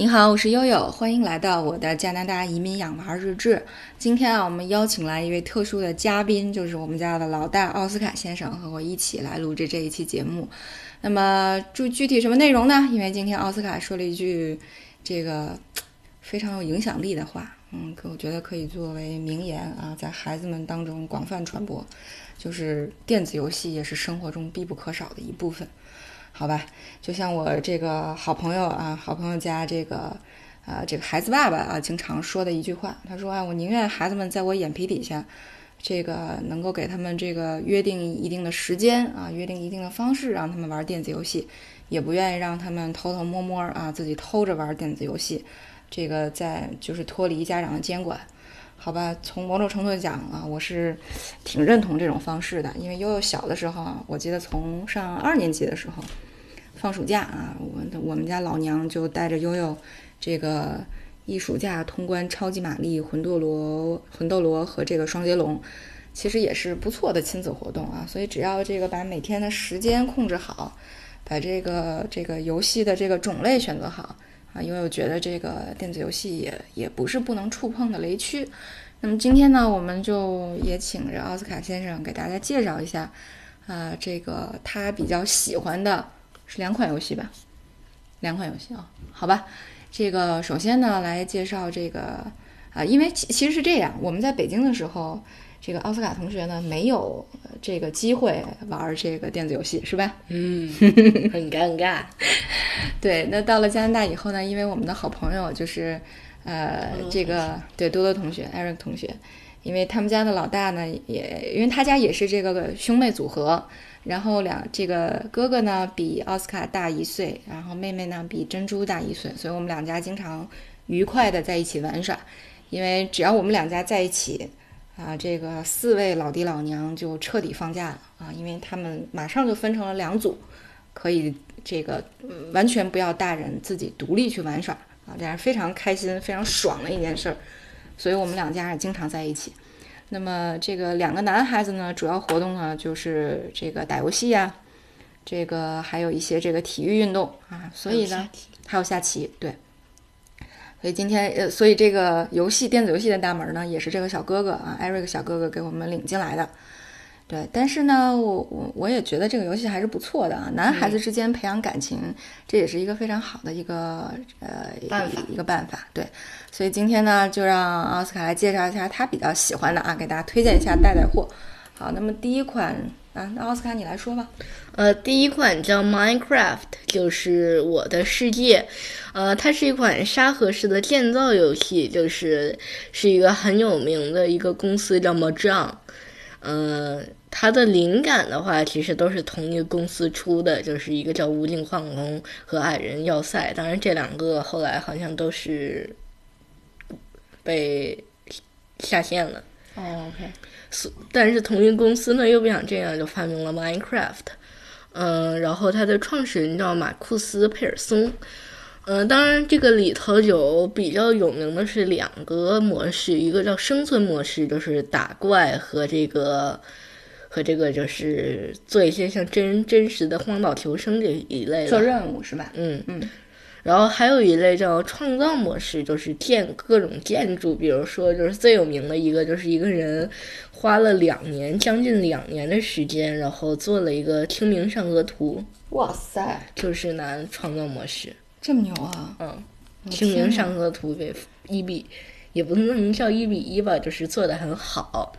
你好，我是悠悠，欢迎来到我的加拿大移民养娃日志。今天啊，我们邀请来一位特殊的嘉宾，就是我们家的老大奥斯卡先生和我一起来录制这一期节目。那么，具具体什么内容呢？因为今天奥斯卡说了一句这个非常有影响力的话，嗯，可我觉得可以作为名言啊，在孩子们当中广泛传播，就是电子游戏也是生活中必不可少的一部分。好吧，就像我这个好朋友啊，好朋友家这个，呃，这个孩子爸爸啊，经常说的一句话，他说啊，我宁愿孩子们在我眼皮底下，这个能够给他们这个约定一定的时间啊，约定一定的方式，让他们玩电子游戏，也不愿意让他们偷偷摸摸啊，自己偷着玩电子游戏，这个在就是脱离家长的监管。好吧，从某种程度讲啊，我是挺认同这种方式的，因为悠悠小的时候啊，我记得从上二年级的时候，放暑假啊，我我们家老娘就带着悠悠，这个一暑假通关超级玛丽、魂斗罗、魂斗罗和这个双截龙，其实也是不错的亲子活动啊。所以只要这个把每天的时间控制好，把这个这个游戏的这个种类选择好。啊，因为我觉得这个电子游戏也也不是不能触碰的雷区。那么今天呢，我们就也请着奥斯卡先生给大家介绍一下，啊，这个他比较喜欢的是两款游戏吧？两款游戏啊，好吧。这个首先呢，来介绍这个啊，因为其其实是这样，我们在北京的时候。这个奥斯卡同学呢，没有这个机会玩这个电子游戏，是吧？嗯，很尴尬。对，那到了加拿大以后呢，因为我们的好朋友就是呃，这个对多多同学，Eric 同学，因为他们家的老大呢，也因为他家也是这个兄妹组合，然后两这个哥哥呢比奥斯卡大一岁，然后妹妹呢比珍珠大一岁，所以我们两家经常愉快的在一起玩耍，因为只要我们两家在一起。啊，这个四位老爹老娘就彻底放假了啊，因为他们马上就分成了两组，可以这个完全不要大人自己独立去玩耍啊，这样非常开心、非常爽的一件事儿。所以我们两家也经常在一起。那么这个两个男孩子呢，主要活动呢就是这个打游戏呀，这个还有一些这个体育运动啊，所以呢还有下棋，对。所以今天，呃，所以这个游戏电子游戏的大门呢，也是这个小哥哥啊，艾瑞克小哥哥给我们领进来的。对，但是呢，我我我也觉得这个游戏还是不错的啊。男孩子之间培养感情，这也是一个非常好的一个呃办法，一个办法。对，所以今天呢，就让奥斯卡来介绍一下他比较喜欢的啊，给大家推荐一下带带货。好，那么第一款啊，那奥斯卡你来说吧。呃，第一款叫 Minecraft，就是我的世界。呃，它是一款沙盒式的建造游戏，就是是一个很有名的一个公司叫 Mojang。呃，它的灵感的话，其实都是同一个公司出的，就是一个叫无尽矿工和矮人要塞。当然，这两个后来好像都是被下线了。哦，OK。是，但是同一公司呢又不想这样，就发明了 Minecraft。嗯，然后它的创始人叫马库斯·佩尔松。嗯，当然这个里头有比较有名的是两个模式，一个叫生存模式，就是打怪和这个和这个就是做一些像真真实的荒岛求生这一类的做任务是吧？嗯嗯。然后还有一类叫创造模式，就是建各种建筑，比如说就是最有名的一个，就是一个人花了两年，将近两年的时间，然后做了一个清明上河图。哇塞，就是拿创造模式，这么牛啊！嗯，清明上河图给一比，也不能叫一比一吧，就是做的很好。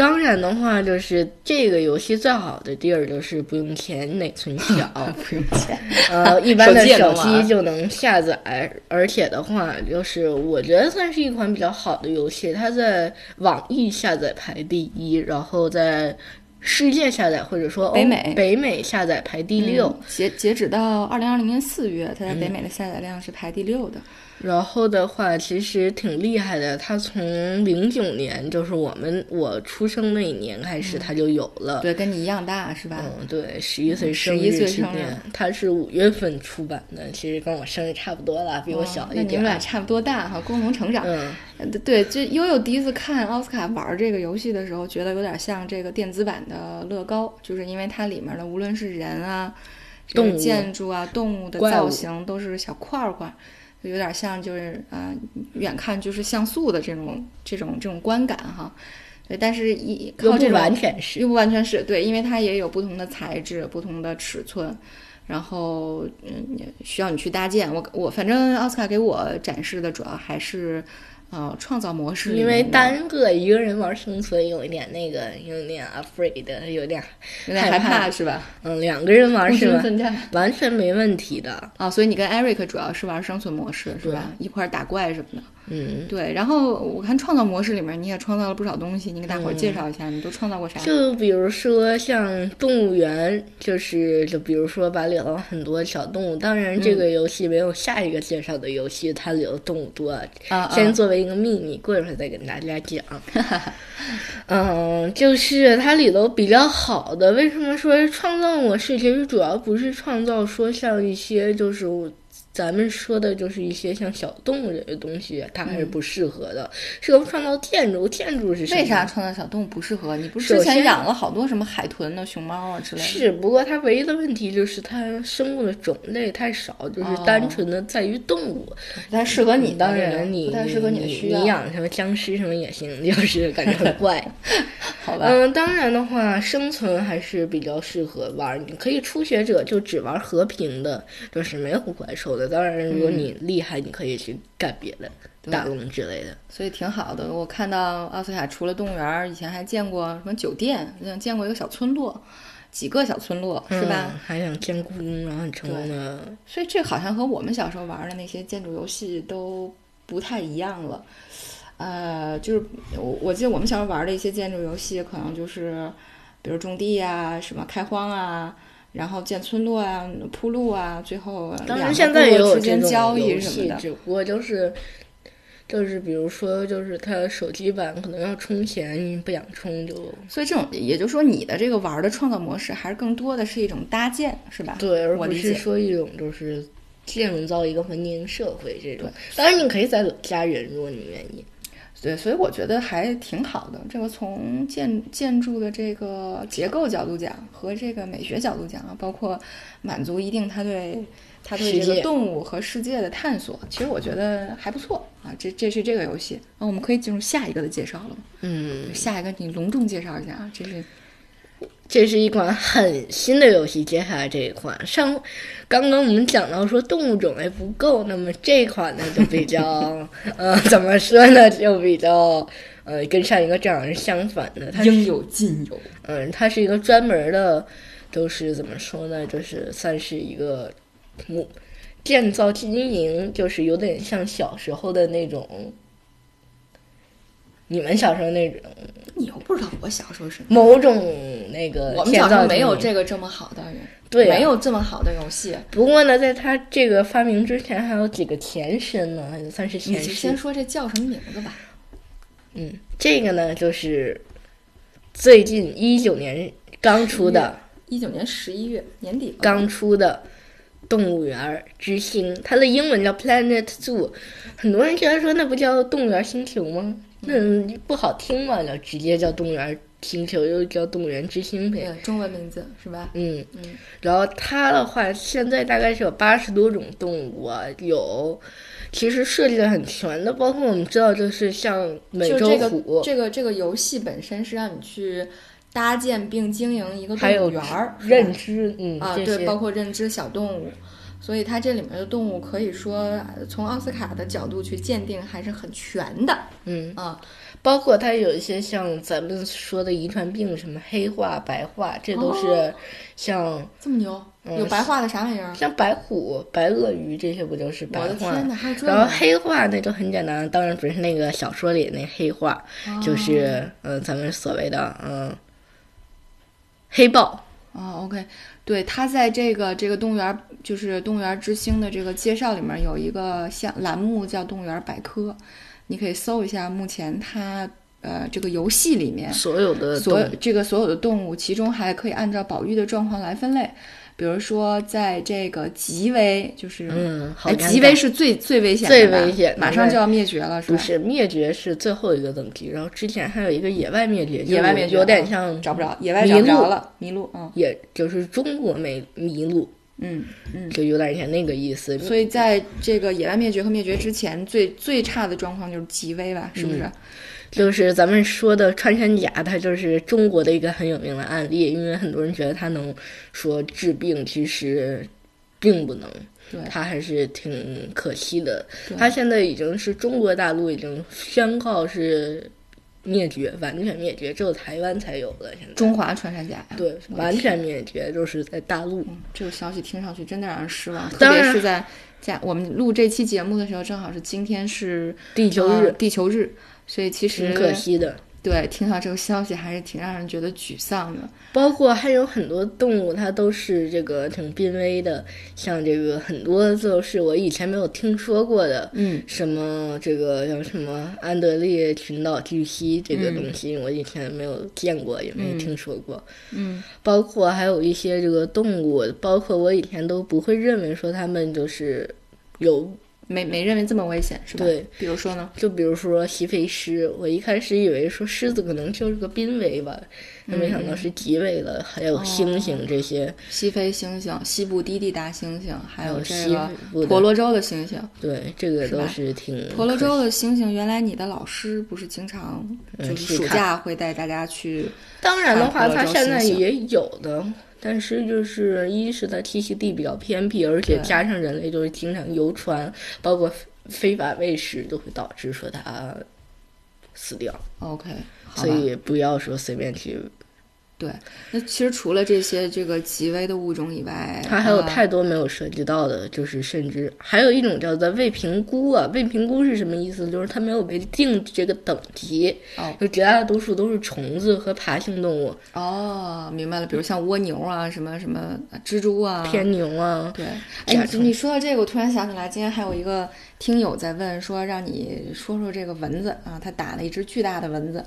当然的话，就是这个游戏最好的地儿就是不用钱，内存小，不用钱。呃，一般的手机就能下载，而且的话，就是我觉得算是一款比较好的游戏。它在网易下载排第一，然后在世界下载或者说北美北美下载排第六。截截止到二零二零年四月，它在北美的下载量是排第六的。然后的话，其实挺厉害的。他从零九年，就是我们我出生那一年开始，他就有了。对，跟你一样大是吧？嗯，对，十一岁生日纪念。他是五月份出版的，其实跟我生日差不多了，比我小一点。那你们俩差不多大哈，共同成长。嗯，对，就悠悠第一次看奥斯卡玩这个游戏的时候，觉得有点像这个电子版的乐高，就是因为它里面的无论是人啊。动物建筑啊、动物的造型都是小块儿块儿，就有点像就是啊、远看就是像素的这种这种这种观感哈。对，但是一靠这种完全是又不完全是对，因为它也有不同的材质、不同的尺寸，然后嗯，需要你去搭建。我我反正奥斯卡给我展示的主要还是呃创造模式因为，单个一个人玩生存有一点那个，有点 afraid，有点有点害害怕是吧？嗯，两个人玩孤是吧？完全没问题的。啊，所以你跟 Eric 主要是玩生存模式是吧？一块儿打怪什么的。嗯，对，然后我看创造模式里面你也创造了不少东西，你给大伙儿介绍一下，你都创造过啥？就比如说像动物园，就是就比如说把里头很多小动物，当然这个游戏没有下一个介绍的游戏，它里头动物多，啊啊先作为一个秘密，过一会儿再跟大家讲。嗯，就是它里头比较好的，为什么说创造模式？其实主要不是创造说像一些就是咱们说的就是一些像小动物这些东西，它还是不适合的，适合创造建筑。建筑是什么为啥创造小动物不适合？你不是之前养了好多什么海豚呢、熊猫啊之类的？是，不过它唯一的问题就是它生物的种类太少，就是哦单纯的在于动物。不太适合你当这个然你，不太适合你的需要。你养什么僵尸什么也行，就是感觉很怪。好吧？嗯，当然的话，生存还是比较适合玩。你可以初学者就只玩和平的，就是没有怪兽的。当然，如果你厉害，你可以去干别的，对大龙之类的。所以挺好的。我看到奥斯卡除了动物园，以前还见过什么酒店，好像见过一个小村落，几个小村落是吧？嗯？还想建故宫，然后很成功的。所以这好像和我们小时候玩的那些建筑游戏都不太一样了。呃，就是我我记得我们小时候玩的一些建筑游戏，可能就是比如种地呀、什么开荒啊，然后建村落啊、铺路啊，最后当然，现在也有这种间交易什么的。只不过就是。就是比如说，就是它手机版可能要充钱，你不想充就所以这种，也就是说，你的这个玩的创造模式，还是更多的是一种搭建，是吧？对，而不我是说一种就是建造一个文明社会这种。当然，你可以在加人，如果你愿意。对，所以我觉得还挺好的。这个从建建筑的这个结构角度讲，和这个美学角度讲啊，包括满足一定它对它对这个动物和世界的探索，其实我觉得还不错啊。这这是这个游戏，那我们可以进入下一个的介绍了？嗯，下一个你隆重介绍一下啊，这是这是一款很新的游戏。接下来这一款，上刚刚我们讲到说动物种类不够，那么这一款呢就比较，呃，怎么说呢，就比较，呃，跟上一个正好是相反的。它应有尽有。嗯，它是一个专门的，都是怎么说呢？就是算是一个木建造经营，就是有点像小时候的那种，你们小时候那种你又不知道我小时候是某种那个我们小时候没有这个这么好的，对啊没有这么好的游戏。不过呢，在它这个发明之前，还有几个前身呢，也算是你前世就先。说这叫什么名字吧。嗯，这个呢，就是最近一九年刚出的，一九年十一月年底刚出的《动物园之星》，它的英文叫 Planet Zoo。很多人居然说那不叫动物园星球吗？那不好听嘛，就直接叫动物园星球，又叫动物园之星呗。对，中文名字是吧？嗯嗯，然后它的话，现在大概是有八十多种动物啊，有其实设计的很全的，包括我们知道，就是像美洲就这个虎，这个这个游戏本身是让你去搭建并经营一个动物园儿，认知，嗯，啊，对，包括认知小动物。所以它这里面的动物可以说呃从奥斯卡的角度去鉴定还是很全的嗯，啊。包括它有一些像咱们说的遗传病，什么黑化、白化，这都是哦像、这么牛，嗯有白化的啥玩意儿？像白虎、白鳄鱼这些，不就是白化？然后黑化那就很简单，当然不是那个小说里那黑化，就是嗯、呃咱们所谓的嗯、黑豹。哦，OK，对，它在这个这个动物园，就是动物园之星的这个介绍里面有一个项栏目叫动物园百科，你可以搜一下，目前它呃这个游戏里面所有的所有这个所有的动物，其中还可以按照保育的状况来分类，比如说在这个极危，就是嗯，好哎，极危是最最危险的最，危险马上就要灭绝了，是吧？不是灭绝是最后一个等级，然后之前还有一个野外灭绝，野外灭绝有点啊像找不着，野外找不麋鹿着了，迷路，嗯也就是中国没迷路，嗯嗯，就有点像那个意思。所以在这个野外灭绝和灭绝之前，最最差的状况就是极危吧？是不是？就是咱们说的穿山甲，它就是中国的一个很有名的案例，因为很多人觉得它能说治病，其实并不能。对，它还是挺可惜的。它现在已经是中国大陆已经宣告是灭绝，完全灭绝，只有台湾才有的。现在中华穿山甲呀，对，完全灭绝，就是在大陆。这个消息听上去真的让人失望，特别是在在我们录这期节目的时候，正好是今天是地球日，地球日。所以其实挺可惜的，对，听到这个消息还是挺让人觉得沮丧的。包括还有很多动物，它都是这个挺濒危的，像这个很多就是我以前没有听说过的，嗯，什么这个叫什么安德烈群岛巨蜥这个东西，我以前没有见过，也没听说过，嗯，包括还有一些这个动物，包括我以前都不会认为说它们就是有。没没认为这么危险是吧？对，比如说呢？就比如说西非狮，我一开始以为说狮子可能就是个濒危吧，没想到是极危了。还有猩猩这些，西非猩猩、西部低地大猩猩，还有这个婆罗洲的猩猩。对，这个都是挺。婆罗洲的猩猩，原来你的老师不是经常就是暑假会带大家去？当然的话，他现在也有的。但是就是一是它栖息地比较偏僻，而且加上人类就是经常游船，包括非法喂食，都会导致说它死掉。OK，所以不要说随便去。对，那其实除了这些这个极危的物种以外，它还有太多没有涉及到的，就是甚至还有一种叫做未评估啊。未评估是什么意思？就是它没有被定这个等级，就绝大多数都是虫子和爬行动物。哦，明白了。比如像蜗牛啊，什么什么蜘蛛啊，天牛啊。对，哎，你说到这个，我突然想起来，今天还有一个听友在问说，让你说说这个蚊子啊，他打了一只巨大的蚊子。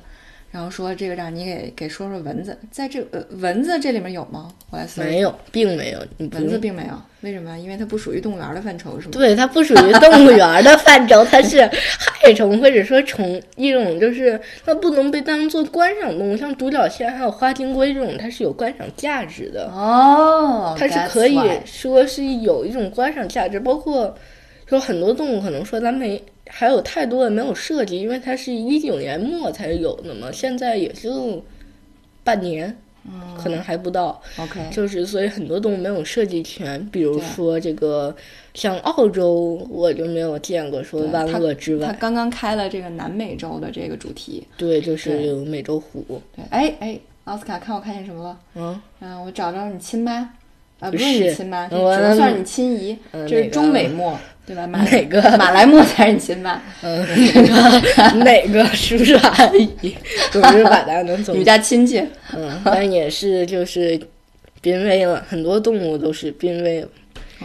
然后说这个让你给给说说蚊子，在这呃蚊子这里面有吗？我来没有，并没有，蚊子并没有，为什么？因为它不属于动物园的范畴，是吗？对，它不属于动物园的范畴，它是害虫或者说虫一种，就是它不能被当做观赏动物，像独角仙还有花金龟这种，它是有观赏价值的哦，它是可以说是有一种观赏价值，包括说很多动物可能说咱没。还有太多的没有设计，因为它是一九年末才有的嘛，现在也就半年，可能还不到。OK，就是所以很多动物没有设计全，比如说这个像澳洲，我就没有见过说万恶之外。它刚刚开了这个南美洲的这个主题。对，就是有美洲虎。对，哎哎，奥斯卡，看我看见什么了？嗯，嗯，我找着你亲妈。啊，不是你亲妈，只能算是你亲姨。这是中美墨，对吧？哪个 马来貘才是你亲妈？嗯，哪个叔叔阿姨？总之把它能走。你家亲戚？嗯，但也是就是濒危了，很多动物都是濒危了。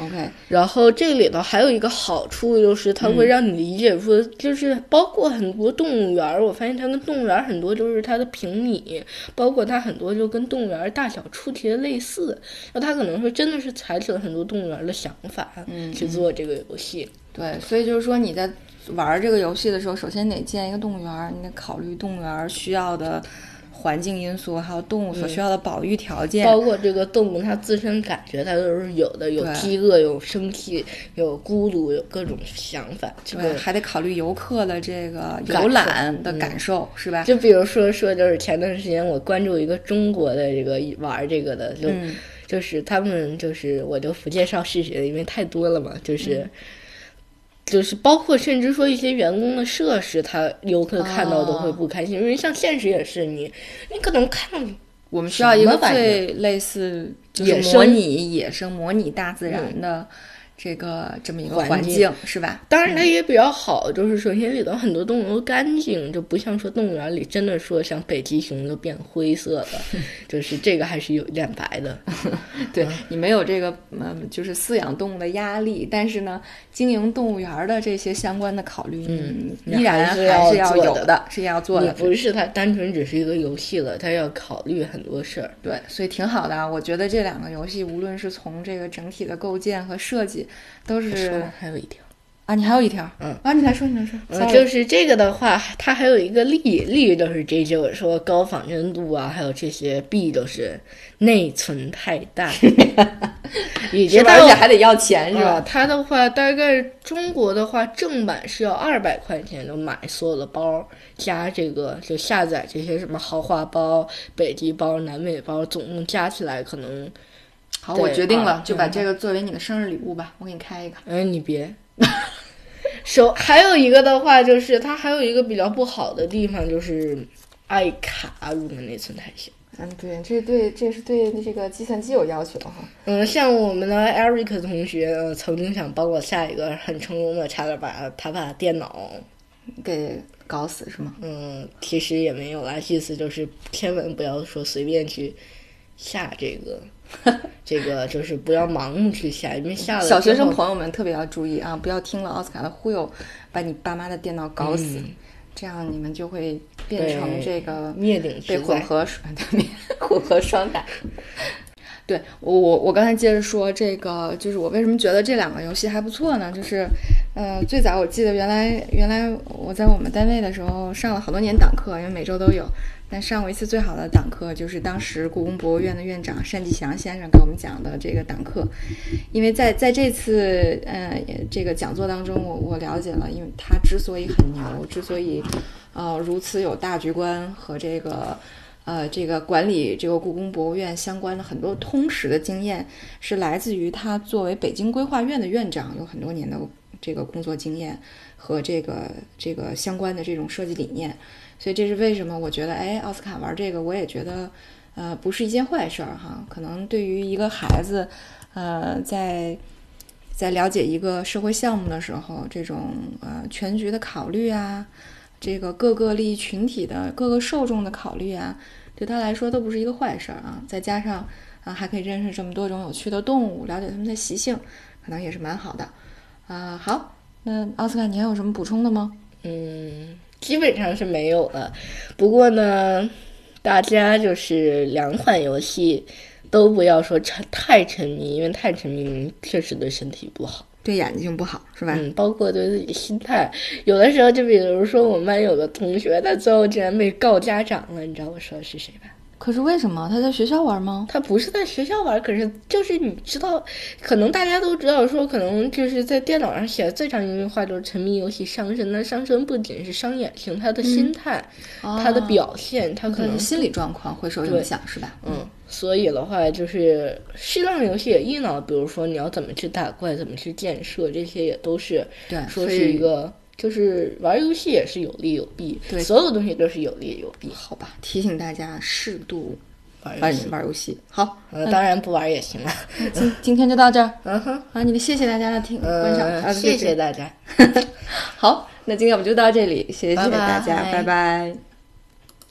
OK，然后这里头还有一个好处，就是它会让你理解说，就是包括很多动物园，我发现它跟动物园很多就是它的平米，包括它很多就跟动物园大小出题的类似，那它可能说真的是采取了很多动物园的想法，嗯，去做这个游戏。对，所以就是说你在玩这个游戏的时候，首先得建一个动物园，你得考虑动物园需要的。环境因素，还有动物所需要的保育条件，包括这个动物它自身感觉，它都是有的，有饥饿，有生气，有孤独，有各种想法。对，还得考虑游客的这个游览的感受，是吧？就比如说说，就是前段时间我关注一个中国的这个玩这个的，就就是他们就是我就不介绍细节，因为太多了嘛，就是。就是包括甚至说一些员工的设施，他游客看到都会不开心，因为像现实也是你，你可能看我们需要一个最类似就是模拟野生、模拟大自然的。这个这么一个环境是吧？当然它也比较好，就是首先里头很多动物都干净，就不像说动物园里真的说像北极熊都变灰色的，就是这个还是有一点白的。对你没有这个嗯，就是饲养动物的压力，但是呢，经营动物园的这些相关的考虑，嗯，依然还是要有的，是要做的。不是它单纯只是一个游戏了，它要考虑很多事儿。对，所以挺好的啊，我觉得这两个游戏无论是从这个整体的构建和设计。都是还有一条啊，你还有一条，嗯，啊，你来说，你来说，嗯，就是这个的话，它还有一个利利就是这就是说高仿真度啊，还有这些弊都是内存太大，以及而且还得要钱是吧？它的话大概中国的话正版是要二百块钱就买所有的包，加这个就下载这些什么豪华包、北极包、南美包，总共加起来可能。好，我决定了，就把这个作为你的生日礼物吧，我给你开一个。嗯，你别。手还有一个的话，就是它还有一个比较不好的地方，就是爱卡入门内存太小。嗯，对，这对这是对这个计算机有要求哈。嗯，像我们的 Eric 同学曾经想帮我下一个很成功的，差点把他把电脑给搞死，是吗？嗯，其实也没有啦，意思就是千万不要说随便去下这个。这个就是不要盲目去下，因为下了小学生朋友们特别要注意啊，不要听了奥斯卡的忽悠，把你爸妈的电脑搞死，这样你们就会变成这个灭顶被混合 对混合双打。对我我我刚才接着说这个，就是我为什么觉得这两个游戏还不错呢？就是呃，最早我记得原来原来我在我们单位的时候上了好多年党课，因为每周都有。但上过一次最好的党课，就是当时故宫博物院的院长单霁翔先生给我们讲的这个党课。因为在在这次呃这个讲座当中，我我了解了，因为他之所以很牛，之所以呃如此有大局观和这个呃这个管理这个故宫博物院相关的很多通识的经验，是来自于他作为北京规划院的院长有很多年的这个工作经验和这个这个相关的这种设计理念。所以这是为什么？我觉得，哎，奥斯卡玩这个，我也觉得，呃，不是一件坏事儿哈。可能对于一个孩子，呃，在在了解一个社会项目的时候，这种呃全局的考虑啊，这个各个利益群体的各个受众的考虑啊，对他来说都不是一个坏事儿啊。再加上啊，还可以认识这么多种有趣的动物，了解它们的习性，可能也是蛮好的。啊，好，那奥斯卡，你还有什么补充的吗？嗯。基本上是没有了，不过呢，大家就是两款游戏都不要说沉太沉迷，因为太沉迷确实对身体不好，对眼睛不好，是吧？嗯，包括对自己心态，有的时候就比如说我们班有个同学，他最后竟然被告家长了，你知道我说的是谁吧？可是为什么他在学校玩吗？他不是在学校玩，可是就是你知道，可能大家都知道，说可能就是在电脑上写的最常用的话就是沉迷游戏伤身。那伤身不仅是伤眼睛，他的心态，他的表现，他可能心理状况会受影响，是吧？嗯，所以的话就是适当的游戏也益脑，比如说你要怎么去打怪，怎么去建设，这些也都是对，说是一个。就是玩游戏也是有利有弊，对，所有东西都是有利有弊。好吧，提醒大家适度玩玩游戏。好，当然不玩也行了。今今天就到这儿。嗯哼，好，你们谢谢大家的听观赏，谢谢大家。好，那今天我们就到这里，谢谢大家，拜拜。